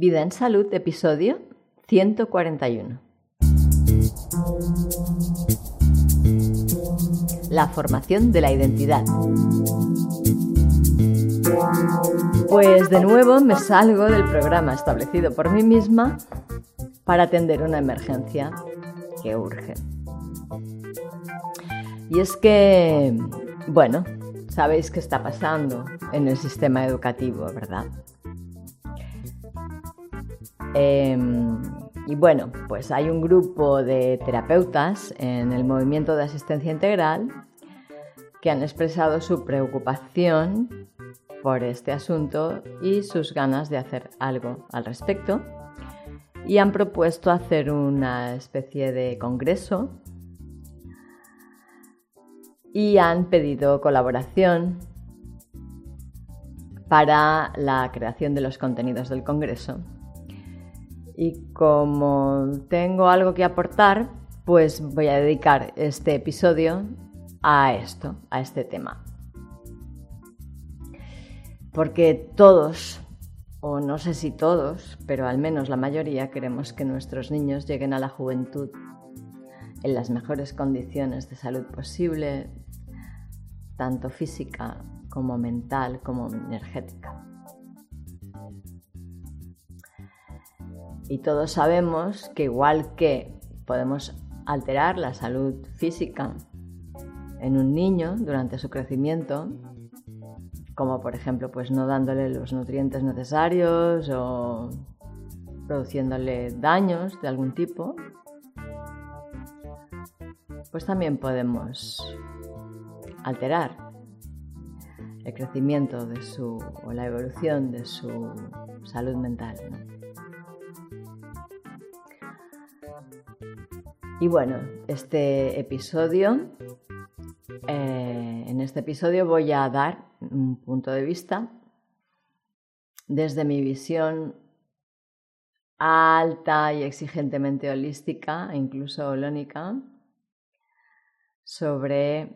Vida en Salud, episodio 141. La formación de la identidad. Pues de nuevo me salgo del programa establecido por mí misma para atender una emergencia que urge. Y es que, bueno, sabéis qué está pasando en el sistema educativo, ¿verdad? Em, y bueno, pues hay un grupo de terapeutas en el movimiento de asistencia integral que han expresado su preocupación por este asunto y sus ganas de hacer algo al respecto y han propuesto hacer una especie de congreso y han pedido colaboración para la creación de los contenidos del congreso. Y como tengo algo que aportar, pues voy a dedicar este episodio a esto, a este tema. Porque todos, o no sé si todos, pero al menos la mayoría queremos que nuestros niños lleguen a la juventud en las mejores condiciones de salud posible, tanto física como mental como energética. Y todos sabemos que igual que podemos alterar la salud física en un niño durante su crecimiento, como por ejemplo pues no dándole los nutrientes necesarios o produciéndole daños de algún tipo, pues también podemos alterar el crecimiento de su o la evolución de su salud mental. Y bueno, este episodio, eh, en este episodio voy a dar un punto de vista desde mi visión alta y exigentemente holística, e incluso holónica, sobre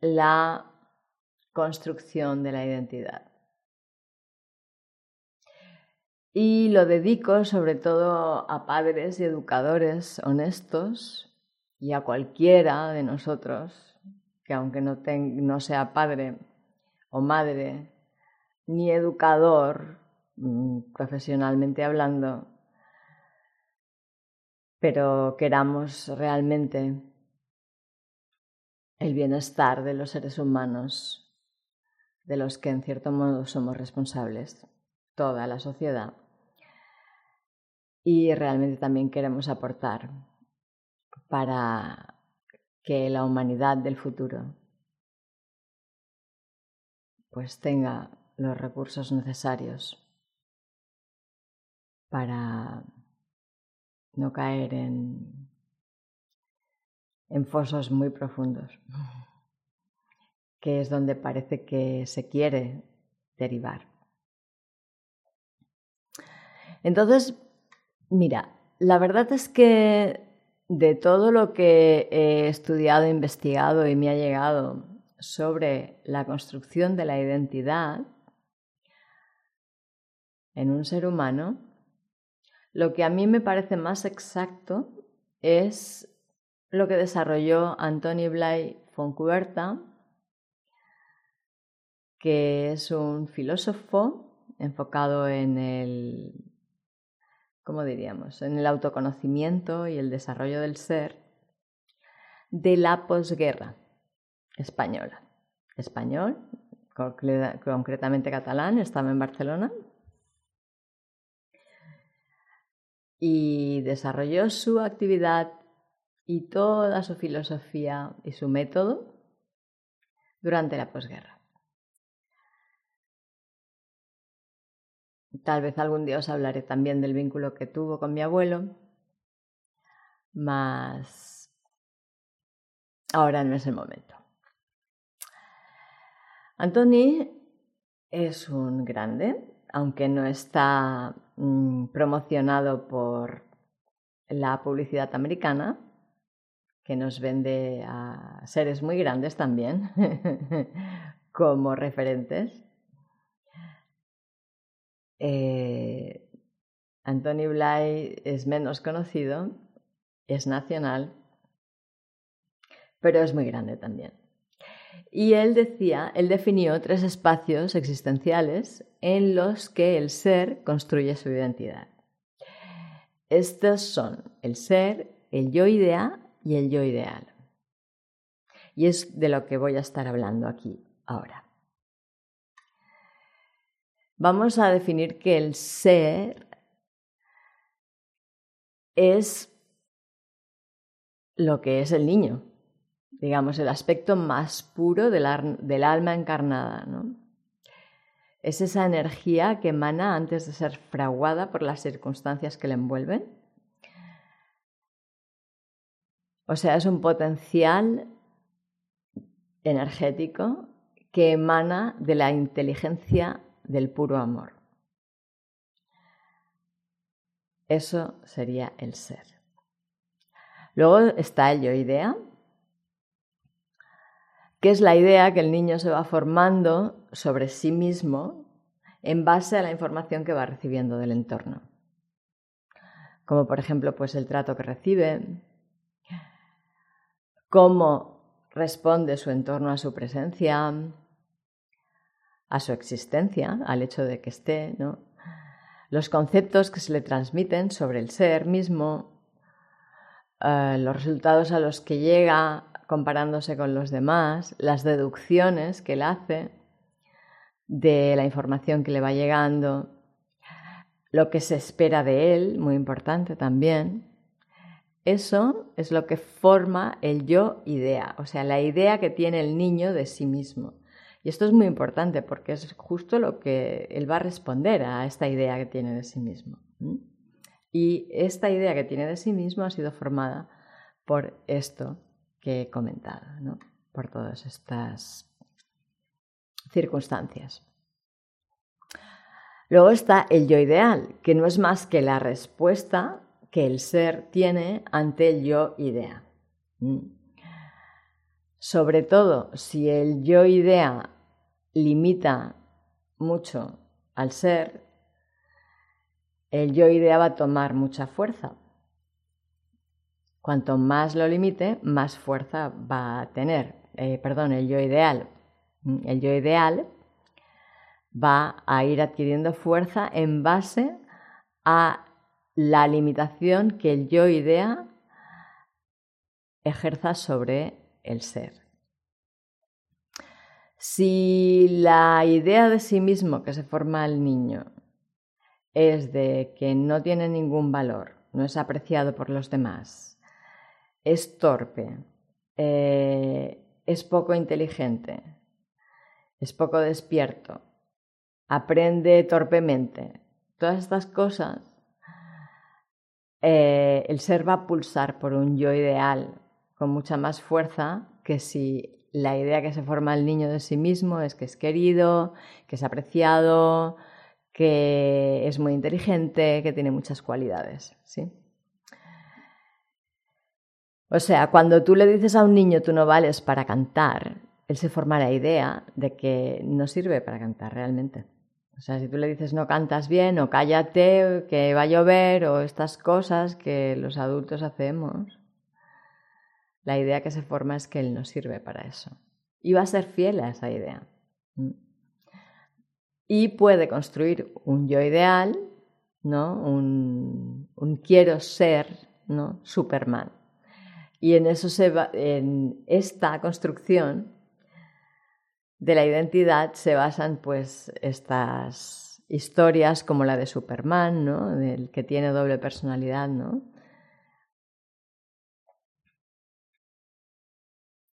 la construcción de la identidad. Y lo dedico sobre todo a padres y educadores honestos y a cualquiera de nosotros que aunque no, sea padre o madre ni educador mm, profesionalmente hablando, pero queramos realmente el bienestar de los seres humanos de los que en cierto modo somos responsables, toda la sociedad, y realmente también queremos aportar para que la humanidad del futuro pues tenga los recursos necesarios para no caer en, en fosos muy profundos, que es donde parece que se quiere derivar. Entonces, Mira, la verdad es que de todo lo que he estudiado, investigado y me ha llegado sobre la construcción de la identidad en un ser humano, lo que a mí me parece más exacto es lo que desarrolló Antoni Blay Foncuberta, que es un filósofo enfocado en el ¿cómo diríamos?, en el autoconocimiento y el desarrollo del ser de la posguerra española. Español, concretamente catalán, estaba en Barcelona y desarrolló su actividad y toda su filosofía y su método durante la posguerra. Tal vez algún día os hablaré también del vínculo que tuvo con mi abuelo, mas ahora no es el momento. Antoni es un grande, aunque no está mm, promocionado por la publicidad americana, que nos vende a seres muy grandes también como referentes. Eh, Anthony Bly es menos conocido, es nacional, pero es muy grande también. Y él decía, él definió tres espacios existenciales en los que el ser construye su identidad. Estos son el ser, el yo idea y el yo ideal. Y es de lo que voy a estar hablando aquí ahora. Vamos a definir que el ser es lo que es el niño, digamos, el aspecto más puro del, alma encarnada. ¿no? Es esa energía que emana antes de ser fraguada por las circunstancias que le envuelven. O sea, es un potencial energético que emana de la inteligencia del puro amor. Eso sería el ser. Luego está el yo idea, que es la idea que el niño se va formando sobre sí mismo en base a la información que va recibiendo del entorno. Como por ejemplo, pues el trato que recibe, cómo responde su entorno a su presencia, a su existencia, al hecho de que esté, ¿no? los conceptos que se le transmiten sobre el ser mismo, eh, los resultados a los que llega comparándose con los demás, las deducciones que él hace de la información que le va llegando, lo que se espera de él, muy importante también. Eso es lo que forma el yo idea, o sea, la idea que tiene el niño de sí mismo. Y esto es muy importante porque es justo lo que él va a responder a esta idea que tiene de sí mismo. Y esta idea que tiene de sí mismo ha sido formada por esto que he comentado, ¿no? por todas estas circunstancias. Luego está el yo ideal, que no es más que la respuesta que el ser tiene ante el yo idea. Sobre todo si el yo idea limita mucho al ser, el yo idea va a tomar mucha fuerza Cuanto más lo limite, más fuerza va a tener. Eh, perdón, el yo ideal. El yo ideal va a ir adquiriendo fuerza en base a la limitación que el yo idea ejerza sobre el ser. Si la idea de sí mismo que se forma el niño es de que no tiene ningún valor, no es apreciado por los demás, es torpe, eh, es poco inteligente, es poco despierto, aprende torpemente. Todas estas cosas, eh, el ser va a pulsar por un yo ideal con mucha más fuerza que si la idea que se forma el niño de sí mismo es que es querido, que es apreciado, que es muy inteligente, que tiene muchas cualidades. ¿sí? O sea, cuando tú le dices a un niño tú no vales para cantar, él se forma la idea de que no sirve para cantar realmente. O sea, si tú le dices no cantas bien o cállate, que va a llover o estas cosas que los adultos hacemos, la idea que se forma es que él no sirve para eso. Y va a ser fiel a esa idea. Y puede construir un yo ideal, ¿no? Un, un quiero ser, ¿no? Superman. Y en eso se en esta construcción de la identidad se basan pues estas historias como la de Superman, ¿no? Del que tiene doble personalidad, ¿no?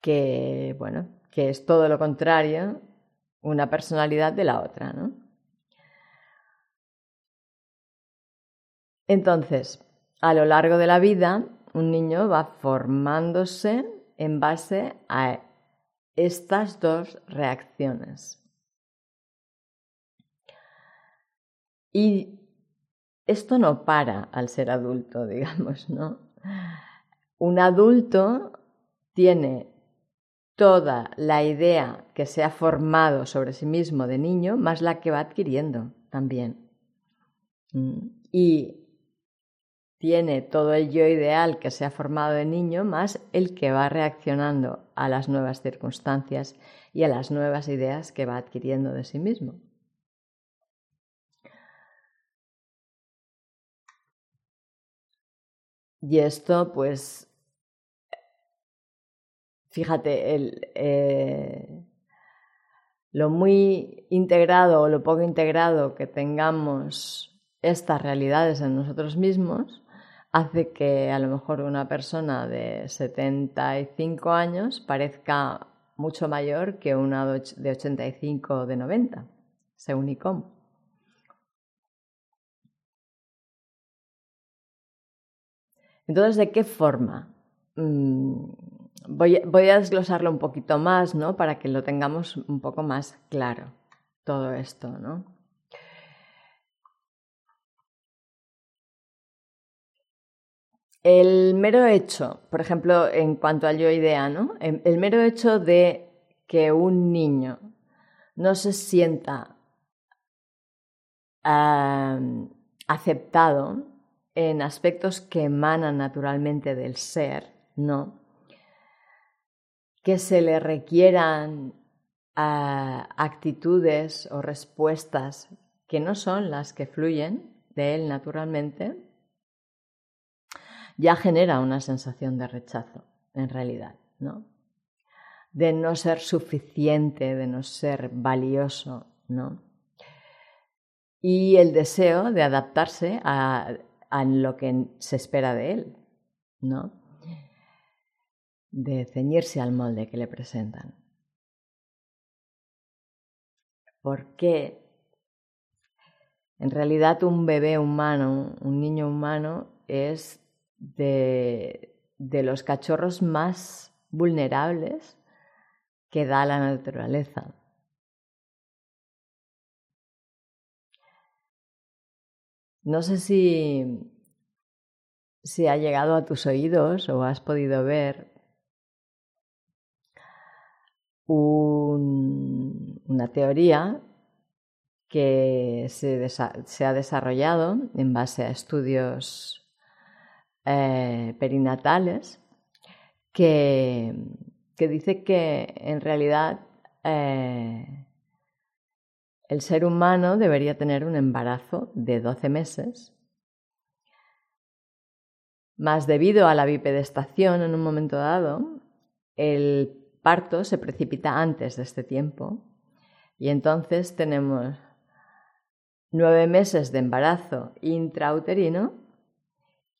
Que bueno, que es todo lo contrario, una personalidad de la otra, ¿no? Entonces, a lo largo de la vida un niño va formándose en base a estas dos reacciones. Y esto no para al ser adulto, digamos, ¿no? Un adulto tiene toda la idea que se ha formado sobre sí mismo de niño, más la que va adquiriendo también. Mm. Y tiene todo el yo ideal que se ha formado de niño más el que va reaccionando a las nuevas circunstancias y a las nuevas ideas que va adquiriendo de sí mismo. Y esto, pues, fíjate, el, eh, lo muy integrado o lo poco integrado que tengamos estas realidades en nosotros mismos hace que a lo mejor una persona de 75 años parezca mucho mayor que una de 85 o de 90, según ICOM. Entonces, ¿de qué forma? Mm, voy, a desglosarlo un poquito más, ¿no? Para que lo tengamos un poco más claro, todo esto, ¿no? El mero hecho, por ejemplo, en cuanto al yo idea, ¿no? El mero hecho de que un niño no se sienta aceptado en aspectos que emanan naturalmente del ser, ¿no? Que se le requieran actitudes o respuestas que no son las que fluyen de él naturalmente, ya genera una sensación de rechazo, en realidad, ¿no? De no ser suficiente, de no ser valioso, ¿no? Y el deseo de adaptarse a, lo que se espera de él, ¿no? De ceñirse al molde que le presentan. Porque en realidad un bebé humano, un niño humano, es de, los cachorros más vulnerables que da la naturaleza. No sé si, si ha llegado a tus oídos o has podido ver una teoría que se, ha desarrollado en base a estudios eh, perinatales que, dice que en realidad eh, el ser humano debería tener un embarazo de 12 meses, más debido a la bipedestación en un momento dado, el parto se precipita antes de este tiempo y entonces tenemos nueve meses de embarazo intrauterino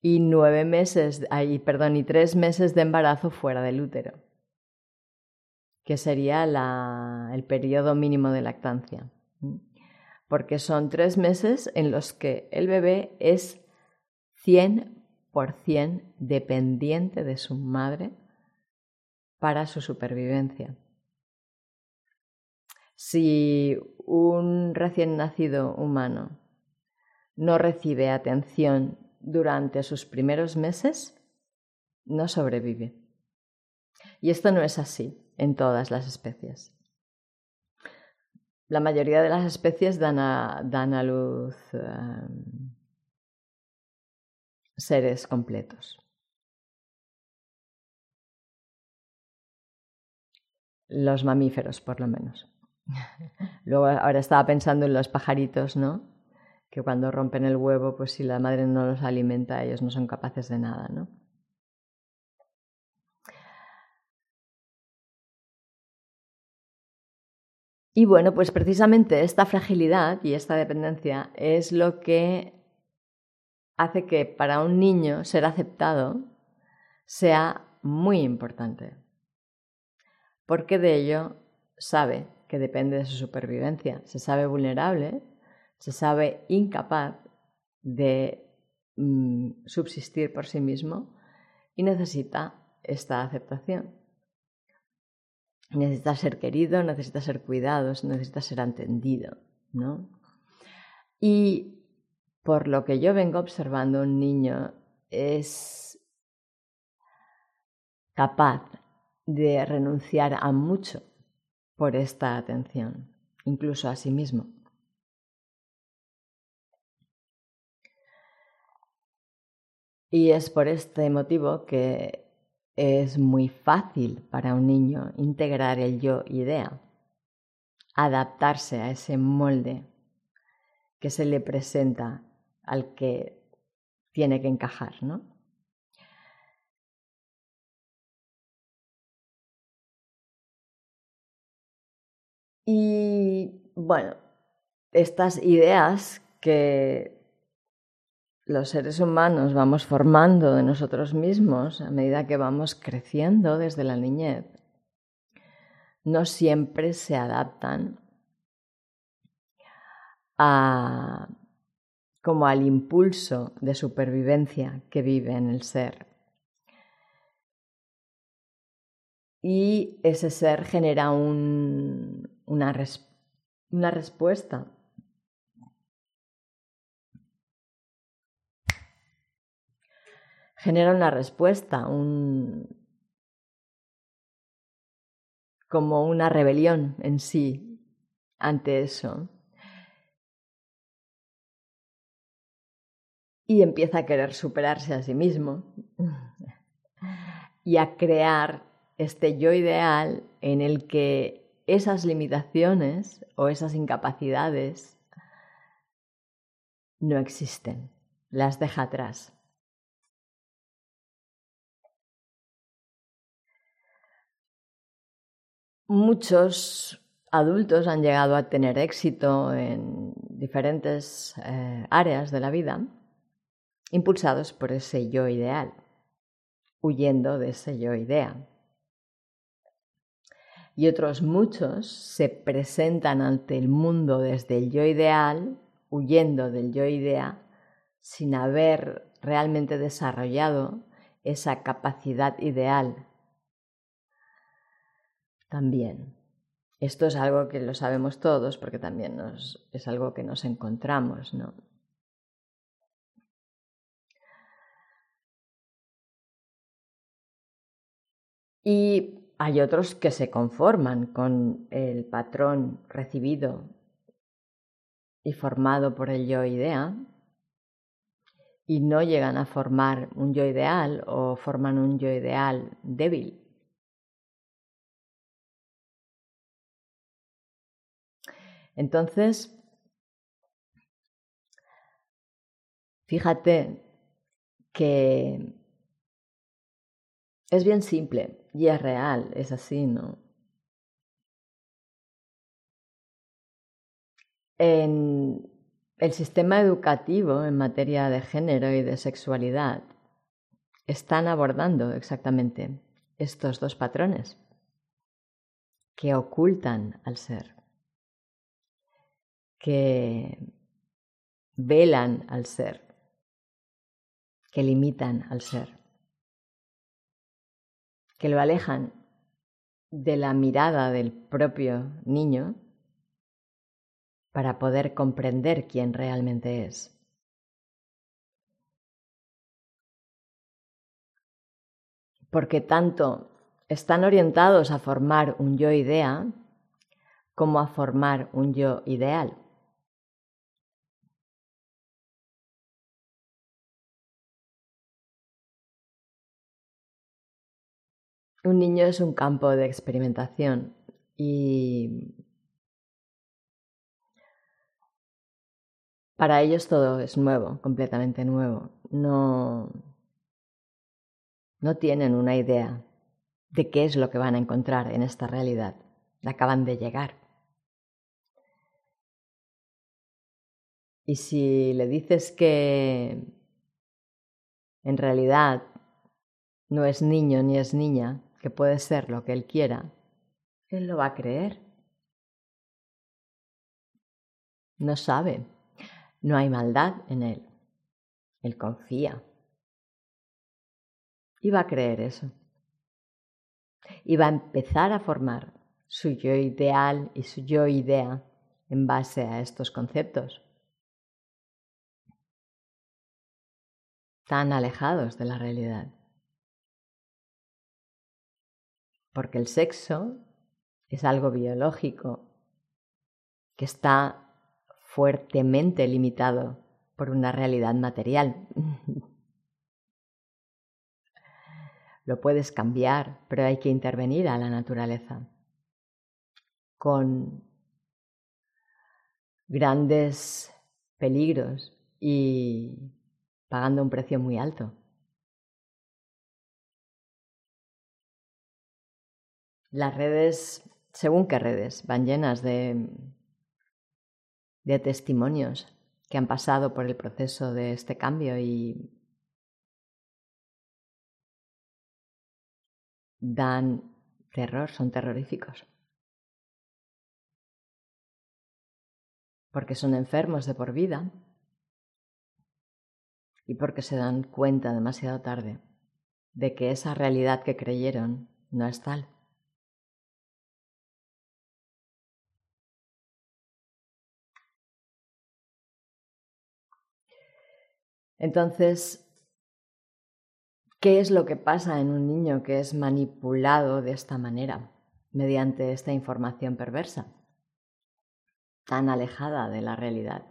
y nueve meses, perdón, y tres meses de embarazo fuera del útero, que sería el periodo mínimo de lactancia. Porque son tres meses en los que el bebé es 100% dependiente de su madre para su supervivencia. Si un recién nacido humano no recibe atención durante sus primeros meses no sobrevive. Y esto no es así en todas las especies. La mayoría de las especies dan a, luz em, seres completos. Los mamíferos, por lo menos. Luego, ahora estaba pensando en los pajaritos, ¿no? que cuando rompen el huevo, pues si la madre no los alimenta, ellos no son capaces de nada, ¿no? Y bueno, pues precisamente esta fragilidad y esta dependencia es lo que hace que para un niño ser aceptado sea muy importante, porque de ello sabe que depende de su supervivencia, se sabe vulnerable se sabe incapaz de mm, subsistir por sí mismo y necesita esta aceptación. Necesita ser querido, necesita ser cuidado, necesita ser entendido, ¿no? Y por lo que yo vengo observando, un niño es capaz de renunciar a mucho por esta atención, incluso a sí mismo. Y es por este motivo que es muy fácil para un niño integrar el yo idea, adaptarse a ese molde que se le presenta al que tiene que encajar, ¿no? Y bueno, estas ideas que los seres humanos vamos formando de nosotros mismos a medida que vamos creciendo desde la niñez, no siempre se adaptan a, como al impulso de supervivencia que vive en el ser. Y ese ser genera una, una respuesta genera una respuesta, un, como una rebelión en sí ante eso. Y empieza a querer superarse a sí mismo y a crear este yo ideal en el que esas limitaciones o esas incapacidades no existen, las deja atrás. Muchos adultos han llegado a tener éxito en diferentes eh, áreas de la vida, impulsados por ese yo ideal, huyendo de ese yo idea. Y otros muchos se presentan ante el mundo desde el yo ideal, huyendo del yo idea, sin haber realmente desarrollado esa capacidad ideal también. Esto es algo que lo sabemos todos porque también es algo que nos encontramos, ¿no? Y hay otros que se conforman con el patrón recibido y formado por el yo idea y no llegan a formar un yo ideal o forman un yo ideal débil. Entonces, fíjate que es bien simple y es real, es así, ¿no? En el sistema educativo en materia de género y de sexualidad están abordando exactamente estos dos patrones que ocultan al ser que velan al ser, que limitan al ser, que lo alejan de la mirada del propio niño para poder comprender quién realmente es. Porque tanto están orientados a formar un yo idea como a formar un yo ideal. Un niño es un campo de experimentación y para ellos todo es nuevo, completamente nuevo. No, no tienen una idea de qué es lo que van a encontrar en esta realidad. Acaban de llegar. Y si le dices que en realidad no es niño ni es niña, que puede ser lo que él quiera, él lo va a creer. No sabe, no hay maldad en él. Él confía. Y va a creer eso. Y va a empezar a formar su yo ideal y su yo idea en base a estos conceptos. Tan alejados de la realidad. Porque el sexo es algo biológico que está fuertemente limitado por una realidad material. lo puedes cambiar, pero hay que intervenir a la naturaleza con grandes peligros y pagando un precio muy alto. Las redes, según qué redes, van llenas de, de testimonios que han pasado por el proceso de este cambio y dan terror, son terroríficos. Porque son enfermos de por vida y porque se dan cuenta demasiado tarde de que esa realidad que creyeron no es tal. Entonces, ¿qué es lo que pasa en un niño que es manipulado de esta manera, mediante esta información perversa, tan alejada de la realidad?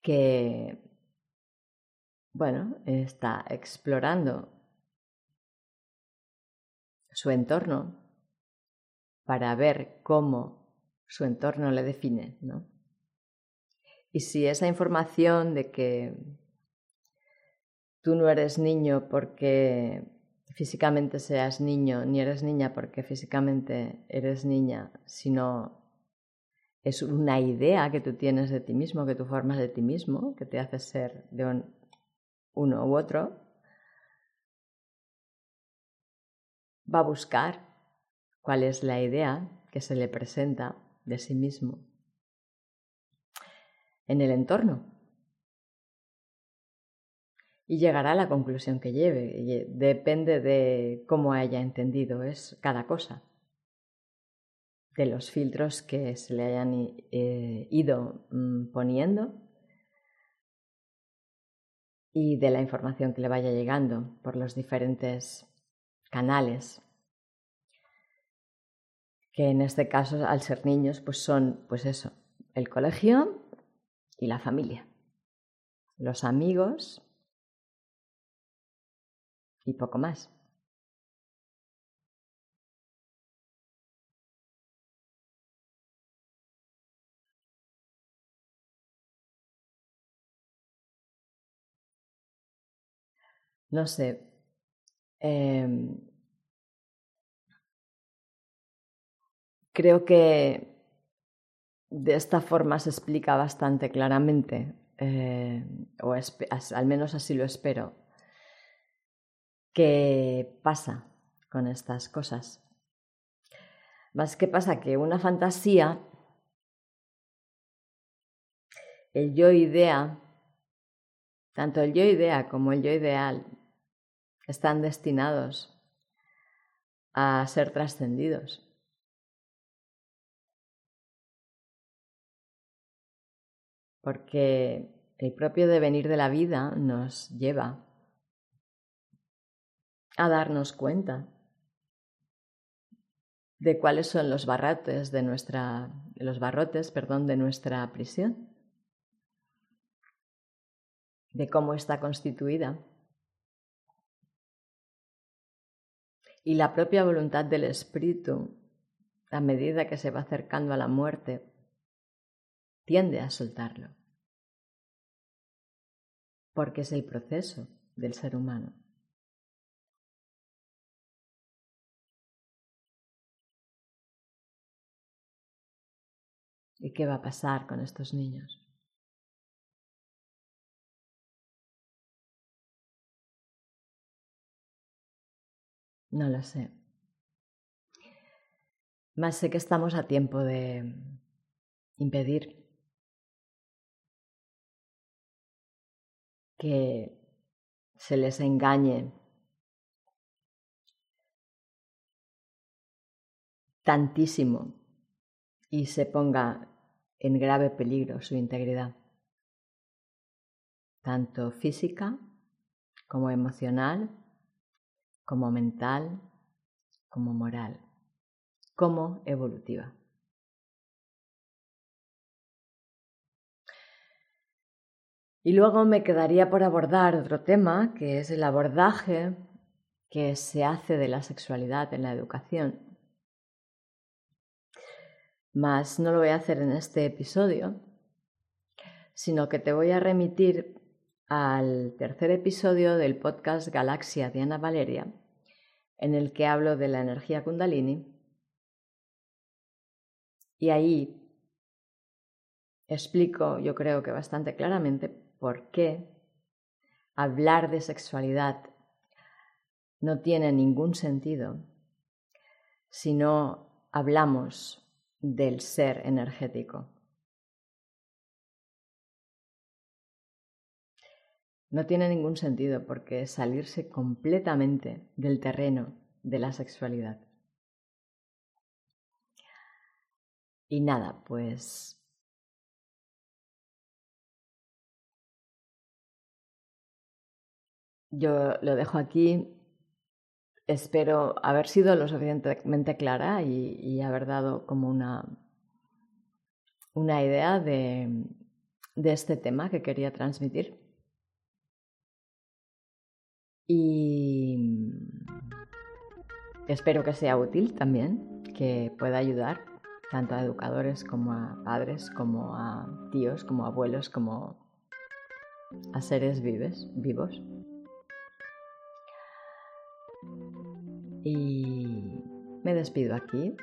Que, bueno, está explorando su entorno para ver cómo su entorno le define, ¿no? Y si esa información de que tú no eres niño porque físicamente seas niño, ni eres niña porque físicamente eres niña, sino es una idea que tú tienes de ti mismo, que tú formas de ti mismo, que te hace ser de uno u otro, va a buscar cuál es la idea que se le presenta de sí mismo en el entorno. Y llegará a la conclusión que lleve. Depende de cómo haya entendido es cada cosa, de los filtros que se le hayan eh, ido mm, poniendo y de la información que le vaya llegando por los diferentes canales que en este caso al ser niños pues son pues eso el colegio y la familia, los amigos y poco más. No sé. Em, creo que de esta forma se explica bastante claramente, eh, o al menos así lo espero, qué pasa con estas cosas. Más que pasa que una fantasía, el yo idea, tanto el yo idea como el yo ideal, están destinados a ser trascendidos. Porque el propio devenir de la vida nos lleva a darnos cuenta de cuáles son los barrotes de nuestra los barrotes, perdón, de nuestra prisión, de cómo está constituida. Y la propia voluntad del espíritu, a medida que se va acercando a la muerte, tiende a soltarlo porque es el proceso del ser humano. ¿Y qué va a pasar con estos niños? No lo sé. Más sé que estamos a tiempo de impedir que se les engañe tantísimo y se ponga en grave peligro su integridad, tanto física como emocional, como mental, como moral, como evolutiva. Y luego me quedaría por abordar otro tema, que es el abordaje que se hace de la sexualidad en la educación. Mas no lo voy a hacer en este episodio, sino que te voy a remitir al tercer episodio del podcast Galaxia Diana Valeria, en el que hablo de la energía kundalini. Y ahí explico, yo creo que bastante claramente, por qué hablar de sexualidad no tiene ningún sentido si no hablamos del ser energético. No tiene ningún sentido porque salirse completamente del terreno de la sexualidad. Y nada, pues yo lo dejo aquí. Espero haber sido lo suficientemente clara y, haber dado como una, una idea de, de este tema que quería transmitir. Y espero que sea útil también, que pueda ayudar tanto a educadores como a padres, como a tíos, como a abuelos, como a seres vives, vivos. Y me despido aquí.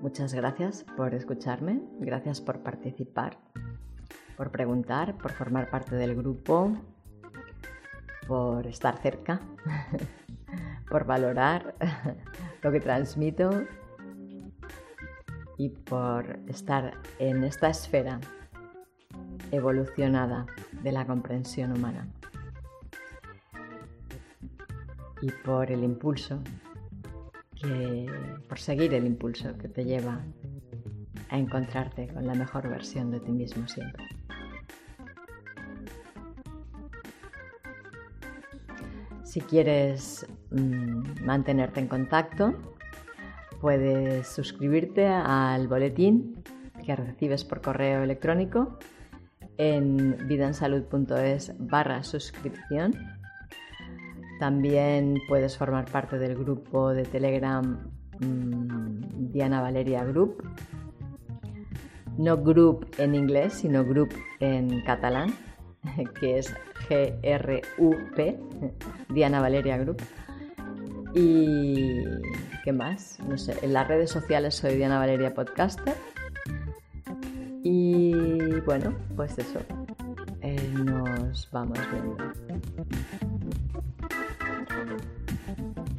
Muchas gracias por escucharme, gracias por participar, por preguntar, por formar parte del grupo, por estar cerca, por valorar lo que transmito y por estar en esta esfera evolucionada de la comprensión humana. Y por el impulso, que, por seguir el impulso que te lleva a encontrarte con la mejor versión de ti mismo siempre. Si quieres mm, mantenerte en contacto, puedes suscribirte al boletín que recibes por correo electrónico en vidansalud.es barra suscripción. También puedes formar parte del grupo de Telegram mm, Diana Valeria Group. No group en inglés, sino group en catalán, que es G-R-U-P, Diana Valeria Group. Y ¿qué más? No sé, en las redes sociales soy Diana Valeria Podcaster. Y bueno, pues eso, eh, nos vamos viendo.